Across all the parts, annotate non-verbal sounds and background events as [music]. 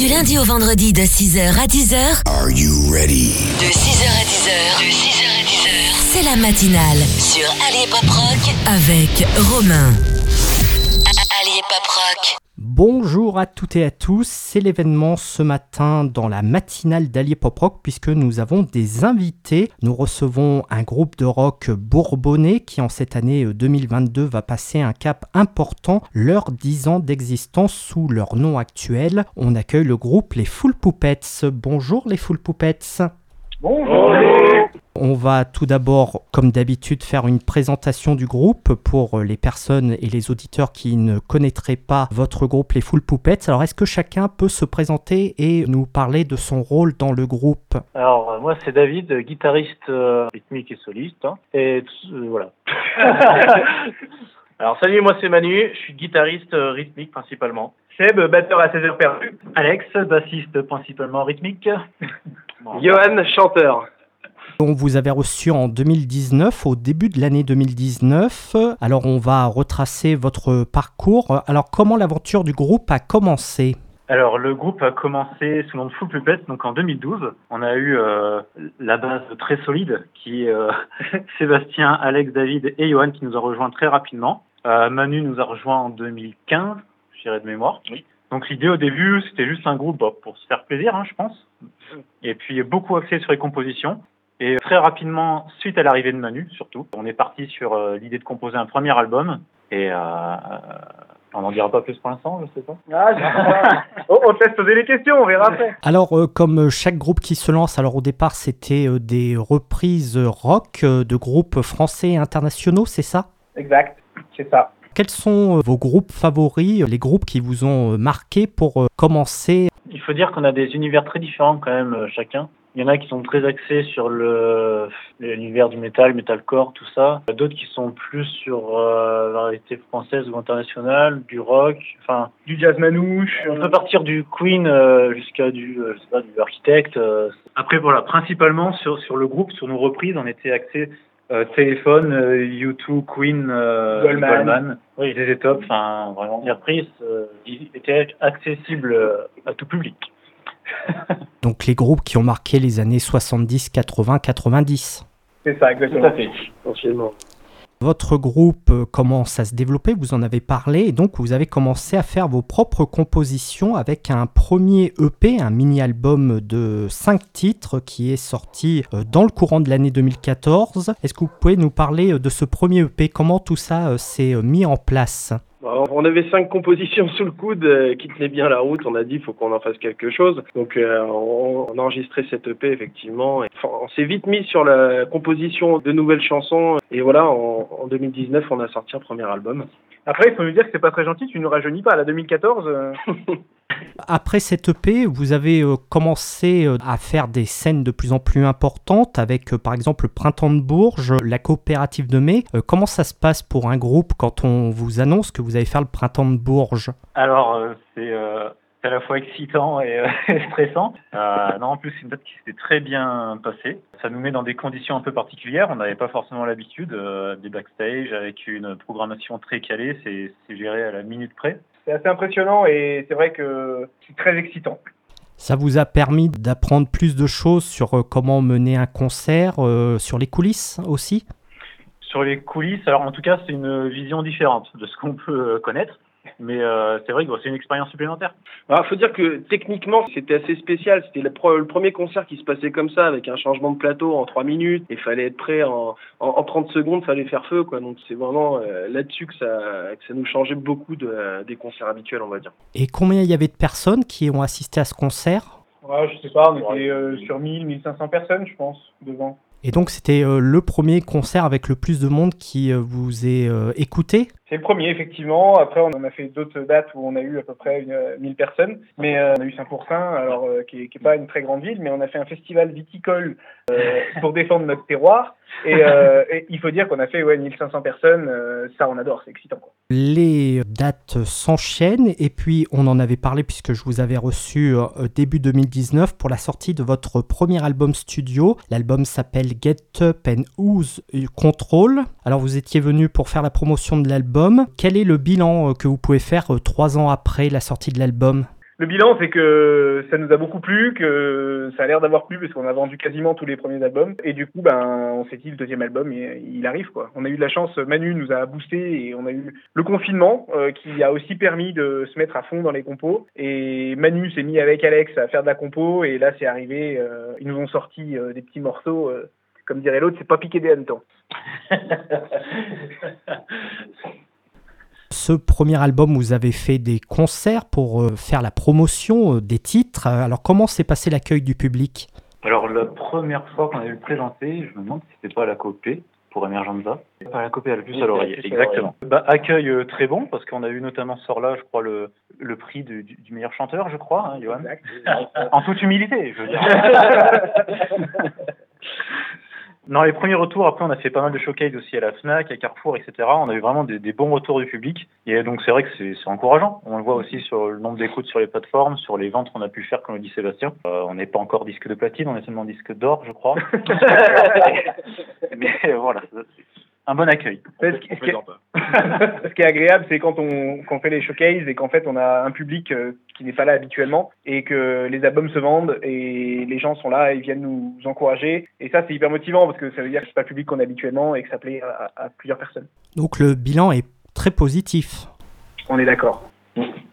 Du lundi au vendredi de 6h à 10h. Are you ready? De 6h à 10h. De 6h à 10h. C'est la matinale sur Allez Pop Rock avec Romain. Allez Pop Rock. Bonjour à toutes et à tous, c'est l'événement ce matin dans la matinale d'Allier Pop Rock puisque nous avons des invités. Nous recevons un groupe de rock bourbonnais qui en cette année 2022 va passer un cap important, leurs 10 ans d'existence sous leur nom actuel. On accueille le groupe Les Full Poupettes. Bonjour les Full Poupettes. Bonjour. On va tout d'abord, comme d'habitude, faire une présentation du groupe pour les personnes et les auditeurs qui ne connaîtraient pas votre groupe, les Full Poupettes. Alors, est-ce que chacun peut se présenter et nous parler de son rôle dans le groupe? Alors, euh, moi, c'est David, guitariste euh, rythmique et soliste. hein. et euh, voilà. [laughs] Alors, salut, moi, c'est Manu. Je suis guitariste euh, rythmique principalement. Seb, batteur à 16 heures perdues. Alex, bassiste principalement rythmique. Johan, chanteur. On vous avait reçu en 2019, au début de l'année 2019. Alors, on va retracer votre parcours. Alors, comment l'aventure du groupe a commencé? Alors, le groupe a commencé sous le nom de Full Puppet, donc en 2012. On a eu euh, la base très solide qui est euh, [laughs] Sébastien, Alex, David et Johan qui nous a rejoints très rapidement. Euh, Manu nous a rejoints en 2015, je dirais de mémoire. Donc l'idée au début, c'était juste un groupe bah, pour se faire plaisir, hein, je pense. Et puis beaucoup axé sur les compositions. Et très rapidement, suite à l'arrivée de Manu, surtout, on est parti sur euh, l'idée de composer un premier album. Et euh, euh, on n'en dira pas plus pour l'instant, je sais pas. Ah, [laughs] on te laisse poser les questions, on verra après. Alors, euh, comme chaque groupe qui se lance, alors au départ, c'était euh, des reprises rock euh, de groupes français et internationaux, c'est ça? Exact, c'est ça. Quels sont euh, vos groupes favoris, euh, les groupes qui vous ont euh, marqué pour commencer? Il faut dire qu'on a des univers très différents quand même chacun. Il y en a qui sont très axés sur le l'univers du métal, metalcore, tout ça. D'autres qui sont plus sur euh, la variété française ou internationale, du rock, enfin du jazz manouche. On peut partir du Queen euh, jusqu'à du euh, je sais pas du Architect. euh. Après voilà, principalement sur sur le groupe, sur nos reprises, on était axé euh, téléphone, euh, U2, Queen, euh, Goldman. Goldman. Oui, les top, enfin vraiment les reprises euh, accessibles euh, à tout public. [laughs] Donc les groupes qui ont marqué les années 70, 80, 90. C'est ça, Tout exactement. à fait. Votre groupe euh, commence à se développer, vous en avez parlé, et donc vous avez commencé à faire vos propres compositions avec un premier EP, un mini-album de 5 titres qui est sorti euh, dans le courant de l'année 2014. Est-ce que vous pouvez nous parler euh, de ce premier EP Comment tout ça s'est mis en place? On avait cinq compositions [laughs] sous le coude euh, qui tenaient bien la route. On a dit il faut qu'on en fasse quelque chose. Donc euh, on, on a enregistré cette EP effectivement. Et, enfin, on s'est vite mis sur la composition de nouvelles chansons. Et voilà, en, en 2019, on a sorti un premier album. Après, il faut nous dire que c'est pas très gentil, tu nous rajeunis pas. La 2014, euh, [laughs] Après cette EP, vous avez euh, commencé euh, à faire des scènes de plus en plus importantes avec euh, par exemple le Printemps de Bourges, la coopérative de mai. Comment ça se passe pour un groupe quand on vous annonce que vous allez faire le Printemps de Bourges? Alors, c'est à la fois excitant et, [laughs] stressant. Non, en plus, c'est une date qui s'était très bien passée. Ça nous met dans des conditions un peu particulières. On n'avait pas forcément l'habitude des backstage avec une programmation très calée. C'est géré à la minute près. C'est assez impressionnant et c'est vrai que c'est très excitant. Ça vous a permis d'apprendre plus de choses sur euh, comment mener un concert, euh, sur les coulisses aussi? Sur les coulisses, alors en tout cas, c'est une vision différente de ce qu'on peut euh, connaître. Mais euh, c'est vrai que bon, c'est une expérience supplémentaire. Alors, faut dire que techniquement, c'était assez spécial. C'était le, premier concert qui se passait comme ça, avec un changement de plateau en 3 minutes. Il fallait être prêt en, en, en 30 secondes, fallait faire feu, quoi. Donc, c'est vraiment euh, là-dessus que ça, que ça nous changeait beaucoup de- des concerts habituels, on va dire. Et combien il y avait de personnes qui ont assisté à ce concert? Ouais, je sais pas, on était euh, sur 1000, 1500 personnes, je pense, devant. Et donc c'était euh, le premier concert avec le plus de monde qui euh, vous est euh, écouté C'est le premier, effectivement. Après, on en a fait d'autres dates où on a eu à peu près une, euh, 1000 personnes. Mais euh, on a eu Saint-Pourçain, alors euh, qui, est, qui est pas une très grande ville, mais on a fait un festival viticole pour défendre notre terroir. Et, euh, et il faut dire qu'on a fait ouais, 1500 personnes. euh, ça, on adore, c'est excitant. Quoi. Les dates s'enchaînent et puis on en avait parlé puisque je vous avais reçu euh, début 2019 pour la sortie de votre premier album studio. L'album s'appelle Get Up and Use Control. Alors vous étiez venu pour faire la promotion de l'album. Quel est le bilan euh, que vous pouvez faire trois ans après la sortie de l'album? Le bilan, c'est que ça nous a beaucoup plu, que ça a l'air d'avoir plu parce qu'on a vendu quasiment tous les premiers albums. Et du coup, ben, on s'est dit le deuxième album, il, arrive quoi. On a eu de la chance, Manu nous a boosté et on a eu le confinement euh, qui a aussi permis de se mettre à fond dans les compos. Et Manu s'est mis avec Alex à faire de la compo et là c'est arrivé. Euh, ils nous ont sorti euh, des petits morceaux. comme dirait l'autre, c'est pas piqué des hannetons. [laughs] Ce premier album, vous avez fait des concerts pour euh, faire la promotion euh, des titres. Alors comment s'est passé l'accueil du public? Alors la première fois qu'on a eu le présenté, je me demande si c'était pas à la copée pour Emergenza. Pas la copée, à la plus à l'oreille. Exactement. Bah, accueil euh, très bon parce qu'on a eu notamment là, je crois, le, le prix du, du, meilleur chanteur, je crois, hein, Johan. en toute humilité, je veux dire. [laughs] Dans les premiers retours, après, on a fait pas mal de showcase aussi à la FNAC, à Carrefour, etc. On a eu vraiment des, bons retours du public. Et donc, c'est vrai que c'est encourageant. On le voit aussi sur le nombre d'écoutes sur les plateformes, sur les ventes qu'on a pu faire, comme le dit Sébastien. Euh, on n'est pas encore disque de platine, on est seulement disque d'or, je crois. [laughs] [laughs] Mais voilà, un bon accueil. [laughs] Ce qui, est, agréable, c'est quand on, fait les showcases et qu'en fait on a un public euh, qui n'est pas là habituellement et que les albums se vendent et les gens sont là et viennent nous encourager. Et ça, c'est hyper motivant parce que ça veut dire que c'est pas le public qu'on a habituellement et que ça plaît à plusieurs personnes. Donc le bilan est très positif. On est d'accord.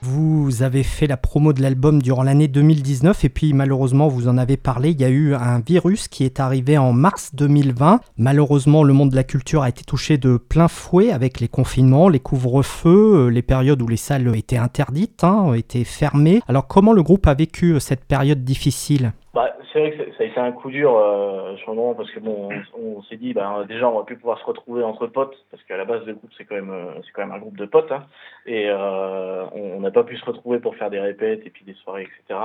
Vous avez fait la promo de l'album durant l'année 2019 et puis malheureusement vous en avez parlé, il y a eu un virus qui est arrivé en mars 2020. Malheureusement le monde de la culture a été touché de plein fouet avec les confinements, les couvre-feux, euh, les périodes où les salles étaient interdites, hein, étaient fermées. Alors comment le groupe a vécu euh, cette période difficile? Bah, c'est vrai que ça a été un coup dur euh, sur le moment parce que bon, on, s'est dit bah, déjà on va plus pouvoir se retrouver entre potes parce qu'à la base le groupe c'est quand même euh, c'est quand même un groupe de potes hein, et euh, on n'a pas pu se retrouver pour faire des répètes et puis des soirées etc.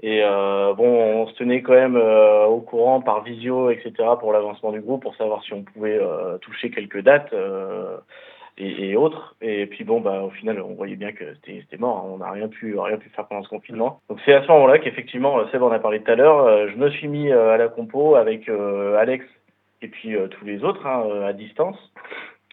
Et euh, bon, on se tenait quand même euh, au courant par visio etc. pour l'avancement du groupe pour savoir si on pouvait euh, toucher quelques dates et, autres. Et puis bon, bah, au final, on voyait bien que c'était mort. Hein. On n'a rien pu, rien pu faire pendant ce confinement. Donc c'est à ce moment-là qu'effectivement, Seb en a parlé tout à l'heure, euh, je me suis mis euh, à la compo avec euh, Alex et puis tous les autres hein, à distance.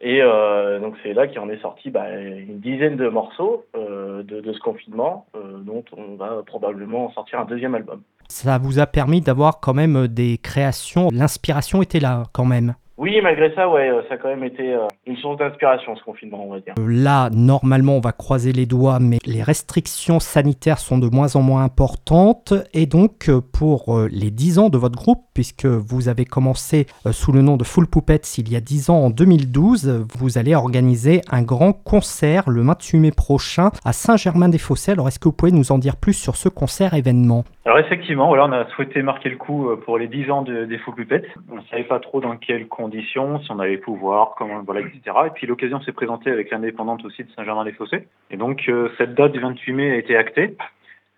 Et donc c'est là qu'il en est sorti bah, une dizaine de morceaux de, de, ce confinement, dont on va probablement sortir un deuxième album. Ça vous a permis d'avoir quand même des créations. L'inspiration était là quand même. Oui, malgré ça, ouais, ça a quand même été euh, une source d'inspiration ce confinement, on va dire. Euh, là, normalement, on va croiser les doigts, mais les restrictions sanitaires sont de moins en moins importantes. Et donc, euh, pour les 10 ans de votre groupe, puisque vous avez commencé sous le nom de Full Puppets il y a 10 ans, en 2012, vous allez organiser un grand concert le 28 mai prochain à Saint-Germain-des-Fossés. Alors, est-ce que vous pouvez nous en dire plus sur ce concert événement? Alors, effectivement, voilà, on a souhaité marquer le coup pour les 10 ans des Full Puppets. On ne savait pas trop dans quel si on allait pouvoir, voilà, etc. Et puis l'occasion s'est présentée avec l'indépendante aussi de Saint-Germain-les-Fossés. Et donc euh, cette date du 28 mai a été actée.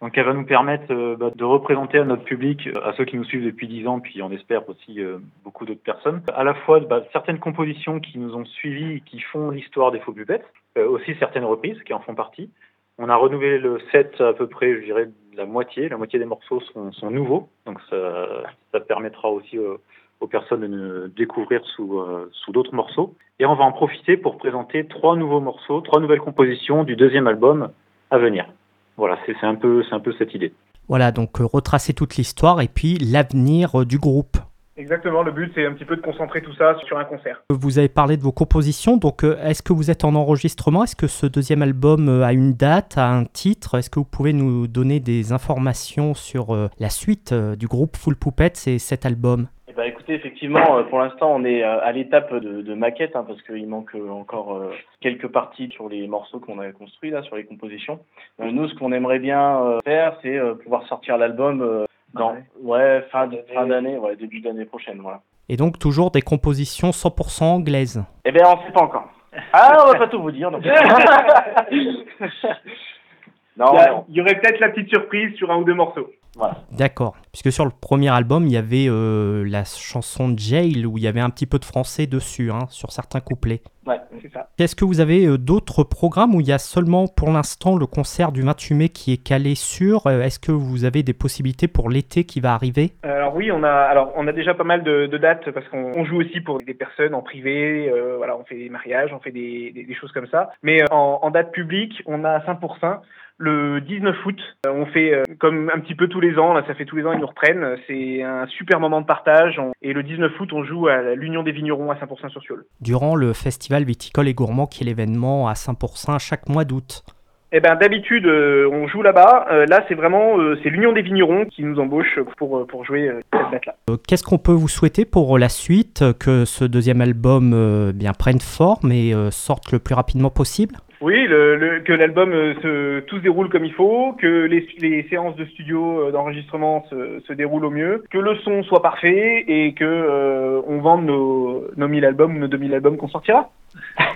Donc elle va nous permettre euh, bah, de représenter à notre public, à ceux qui nous suivent depuis 10 ans, puis on espère aussi euh, beaucoup d'autres personnes, à la fois bah, certaines compositions qui nous ont suivis, qui font l'histoire des faux pupettes, aussi certaines reprises qui en font partie. On a renouvelé le set à peu près, je dirais, la moitié. La moitié des morceaux sont, nouveaux, donc ça permettra aussi aux personnes de nous découvrir sous, euh, sous d'autres morceaux. Et on va en profiter pour présenter trois nouveaux morceaux, trois nouvelles compositions du deuxième album à venir. Voilà, c'est un, peu, un peu cette idée. Voilà, donc euh, retracer toute l'histoire et puis l'avenir euh, du groupe. Exactement, le but c'est un petit peu de concentrer tout ça sur un concert. Vous avez parlé de vos compositions, donc est-ce que vous êtes en enregistrement? Est-ce que ce deuxième album a une date, a un titre? Est-ce que vous pouvez nous donner des informations sur la suite du groupe Full Puppets et cet album écoutez, effectivement, euh, pour l'instant, on est euh, à l'étape de, maquette hein, parce qu'il manque euh, encore quelques parties sur les morceaux qu'on a construits là, sur les compositions. nous, ce qu'on aimerait bien faire, c'est pouvoir sortir l'album dans ouais fin d'année, ouais début d'année prochaine, voilà. Et donc toujours des compositions 100% anglaises. Eh bien, on sait pas encore. Ah, on va pas tout vous dire. Donc. [laughs] non, il y aurait peut-être la petite surprise sur un ou deux morceaux. D'accord. Puisque sur le premier album, il y avait euh, la chanson Jail où il y avait un petit peu de français dessus, hein, sur certains couplets. Ouais, c'est ça. Est-ce que vous avez euh, d'autres programmes où il y a seulement pour l'instant le concert du 28 mai qui est calé sur euh, Est-ce que vous avez des possibilités pour l'été qui va arriver? Alors oui, on a, alors, on a déjà pas mal de, dates parce qu'on joue aussi pour des personnes en privé. voilà, on fait des mariages, on fait des, choses comme ça. Mais en, en date publique, on a 5%. le 19 août. On fait comme un petit peu tous les ans, là ça fait tous les ans ils nous reprennent. C'est un super moment de partage. Et le 19 août, on joue à l'Union des vignerons à 100% sur Sioule. Durant le festival viticole et gourmand qui est l'événement à 100% chaque mois d'août. Eh ben d'habitude euh, on joue là-bas. Euh, là c'est vraiment euh, c'est l'Union des vignerons qui nous embauche pour pour jouer cette date-là. Qu'est-ce qu'on peut vous souhaiter pour la suite que ce deuxième album bien prenne forme et sorte le plus rapidement possible? Oui, le, que l'album se, tout se déroule comme il faut, que les, les séances de studio d'enregistrement se, se, déroulent au mieux, que le son soit parfait et que on vende nos, nos 1000 albums ou nos 2000 albums qu'on sortira. [laughs]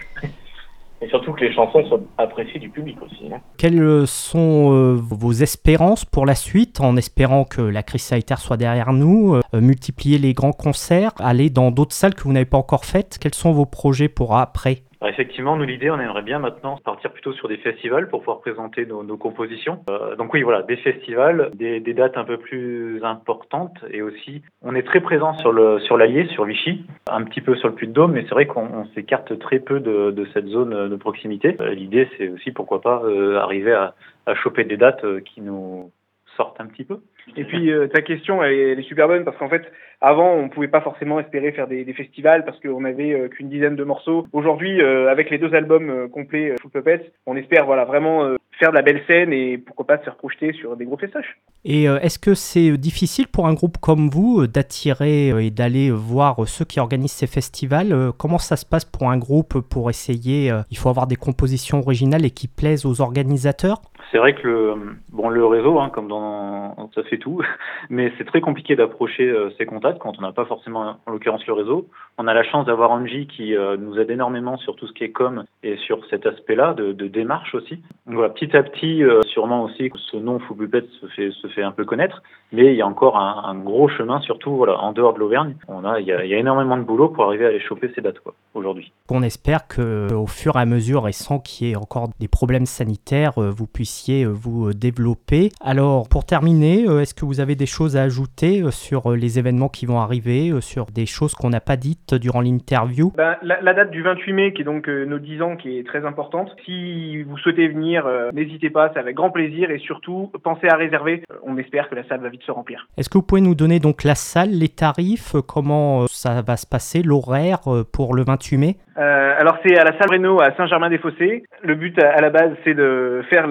Et surtout que les chansons soient appréciées du public aussi. Hein. Quelles sont euh, vos espérances pour la suite, en espérant que la crise sanitaire soit derrière nous, euh, multiplier les grands concerts, aller dans d'autres salles que vous n'avez pas encore faites? Quels sont vos projets pour après? Effectivement, nous l'idée, on aimerait bien maintenant partir plutôt sur des festivals pour pouvoir présenter nos, compositions. Euh, donc oui, voilà, des festivals, des, dates un peu plus importantes et aussi, on est très présent sur sur l'Allier, sur Vichy, un petit peu sur le Puy-de-Dôme, mais c'est vrai qu'on s'écarte très peu de, cette zone de proximité. Euh, l'idée, c'est aussi pourquoi pas euh, arriver à choper des dates qui nous sortent un petit peu. Et puis ta question, elle est, super bonne parce qu'en fait, avant, on pouvait pas forcément espérer faire des, festivals parce qu'on avait euh, qu'une dizaine de morceaux. Aujourd'hui, euh, avec les deux albums euh, complets Full Puppets, on espère voilà vraiment faire de la belle scène et pourquoi pas se faire projeter sur des gros festoches. Et est-ce que c'est difficile pour un groupe comme vous d'attirer et d'aller voir ceux qui organisent ces festivals Comment ça se passe pour un groupe pour essayer Il faut avoir des compositions originales et qui plaisent aux organisateurs? C'est vrai que le, bon, le réseau, hein, comme dans, ça fait tout, [laughs] mais c'est très compliqué d'approcher ces contacts quand on n'a pas forcément, en l'occurrence, le réseau. On a la chance d'avoir Angie qui euh, nous aide énormément sur tout ce qui est com et sur cet aspect-là de, démarche aussi. Voilà, petit à petit, euh, sûrement aussi, ce nom Foubupet se fait, se fait un peu connaître, mais il y a encore un, gros chemin, surtout en dehors de l'Auvergne. On a, il y, a, énormément de boulot pour arriver à aller choper ces dates aujourd'hui. On espère que au fur et à mesure, et sans qu'il y ait encore des problèmes sanitaires, euh, vous puissiez vous développer. Alors, pour terminer, est-ce que vous avez des choses à ajouter sur les événements qui vont arriver, sur des choses qu'on n'a pas dites durant l'interview? Ben, la, date du 28 mai, qui est donc euh, nos 10 ans, qui est très importante. Si vous souhaitez venir, euh, n'hésitez pas, c'est avec grand plaisir et surtout pensez à réserver. Euh, on espère que la salle va vite se remplir. Est-ce que vous pouvez nous donner donc la salle, les tarifs, comment ça va se passer, l'horaire pour le 28 mai? Alors c'est à la salle Renault à Saint-Germain-des-Fossés. Le but à, la base, c'est de faire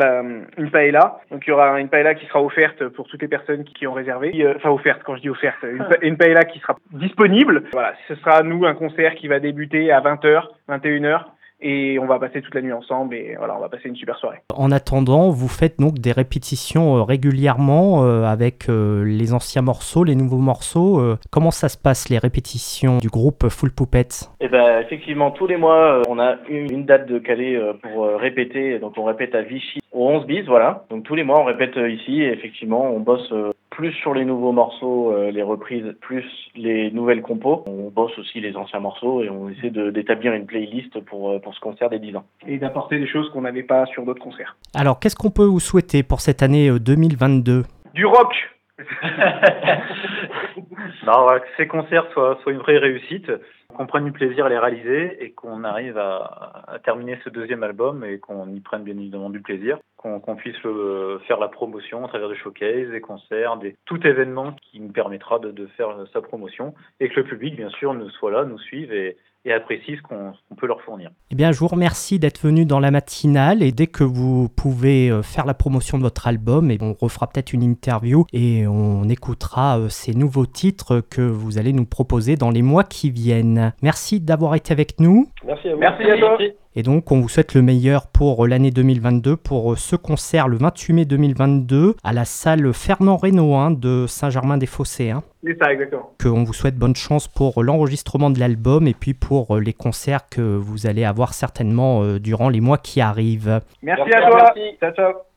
une paella. Donc il y aura une paella qui sera offerte pour toutes les personnes qui, ont réservé. Enfin offerte, quand je dis offerte, une, une paella qui sera disponible. Voilà, ce sera nous, un concert qui va débuter à 20h, 21h et on va passer toute la nuit ensemble et voilà, on va passer une super soirée. En attendant, vous faites donc des répétitions euh, régulièrement euh, avec euh, les anciens morceaux, les nouveaux morceaux. comment ça se passe les répétitions du groupe Full Puppets Eh ben effectivement, tous les mois, on a une, date de calé pour répéter. Donc on répète à Vichy au 11 bis, voilà. Donc tous les mois, on répète ici et effectivement, on bosse plus sur les nouveaux morceaux, euh, les reprises, plus les nouvelles compos. On bosse aussi les anciens morceaux et on essaie d'établir une playlist pour, euh, pour ce concert des 10 ans. Et d'apporter des choses qu'on n'avait pas sur d'autres concerts. Alors, qu'est-ce qu'on peut vous souhaiter pour cette année 2022 euh, Du rock [laughs] non, que ces concerts soient, soient, une vraie réussite, qu'on prenne du plaisir à les réaliser et qu'on arrive à, à, terminer ce deuxième album et qu'on y prenne bien évidemment du plaisir, qu'on puisse faire la promotion à travers des showcases, des concerts, des, tout événement qui nous permettra de, de faire sa promotion et que le public, bien sûr, nous soit là, nous suive et, et apprécie ce qu'on peut leur fournir. Eh bien, je vous remercie d'être venu dans la matinale et dès que vous pouvez euh, faire la promotion de votre album, et on refera peut-être une interview et on écoutera euh, ces nouveaux titres que vous allez nous proposer dans les mois qui viennent. Merci d'avoir été avec nous. Merci à vous. Merci à toi. Et donc, on vous souhaite le meilleur pour l'année 2022, pour ce concert le 28 mai 2022 à la salle Fernand Reynaud hein, de Saint-Germain-des-Fossés. Hein. C'est ça, exactement. Qu'on vous souhaite bonne chance pour l'enregistrement de l'album et puis pour les concerts que vous allez avoir certainement euh, durant les mois qui arrivent. Merci, à toi. Ciao, ciao.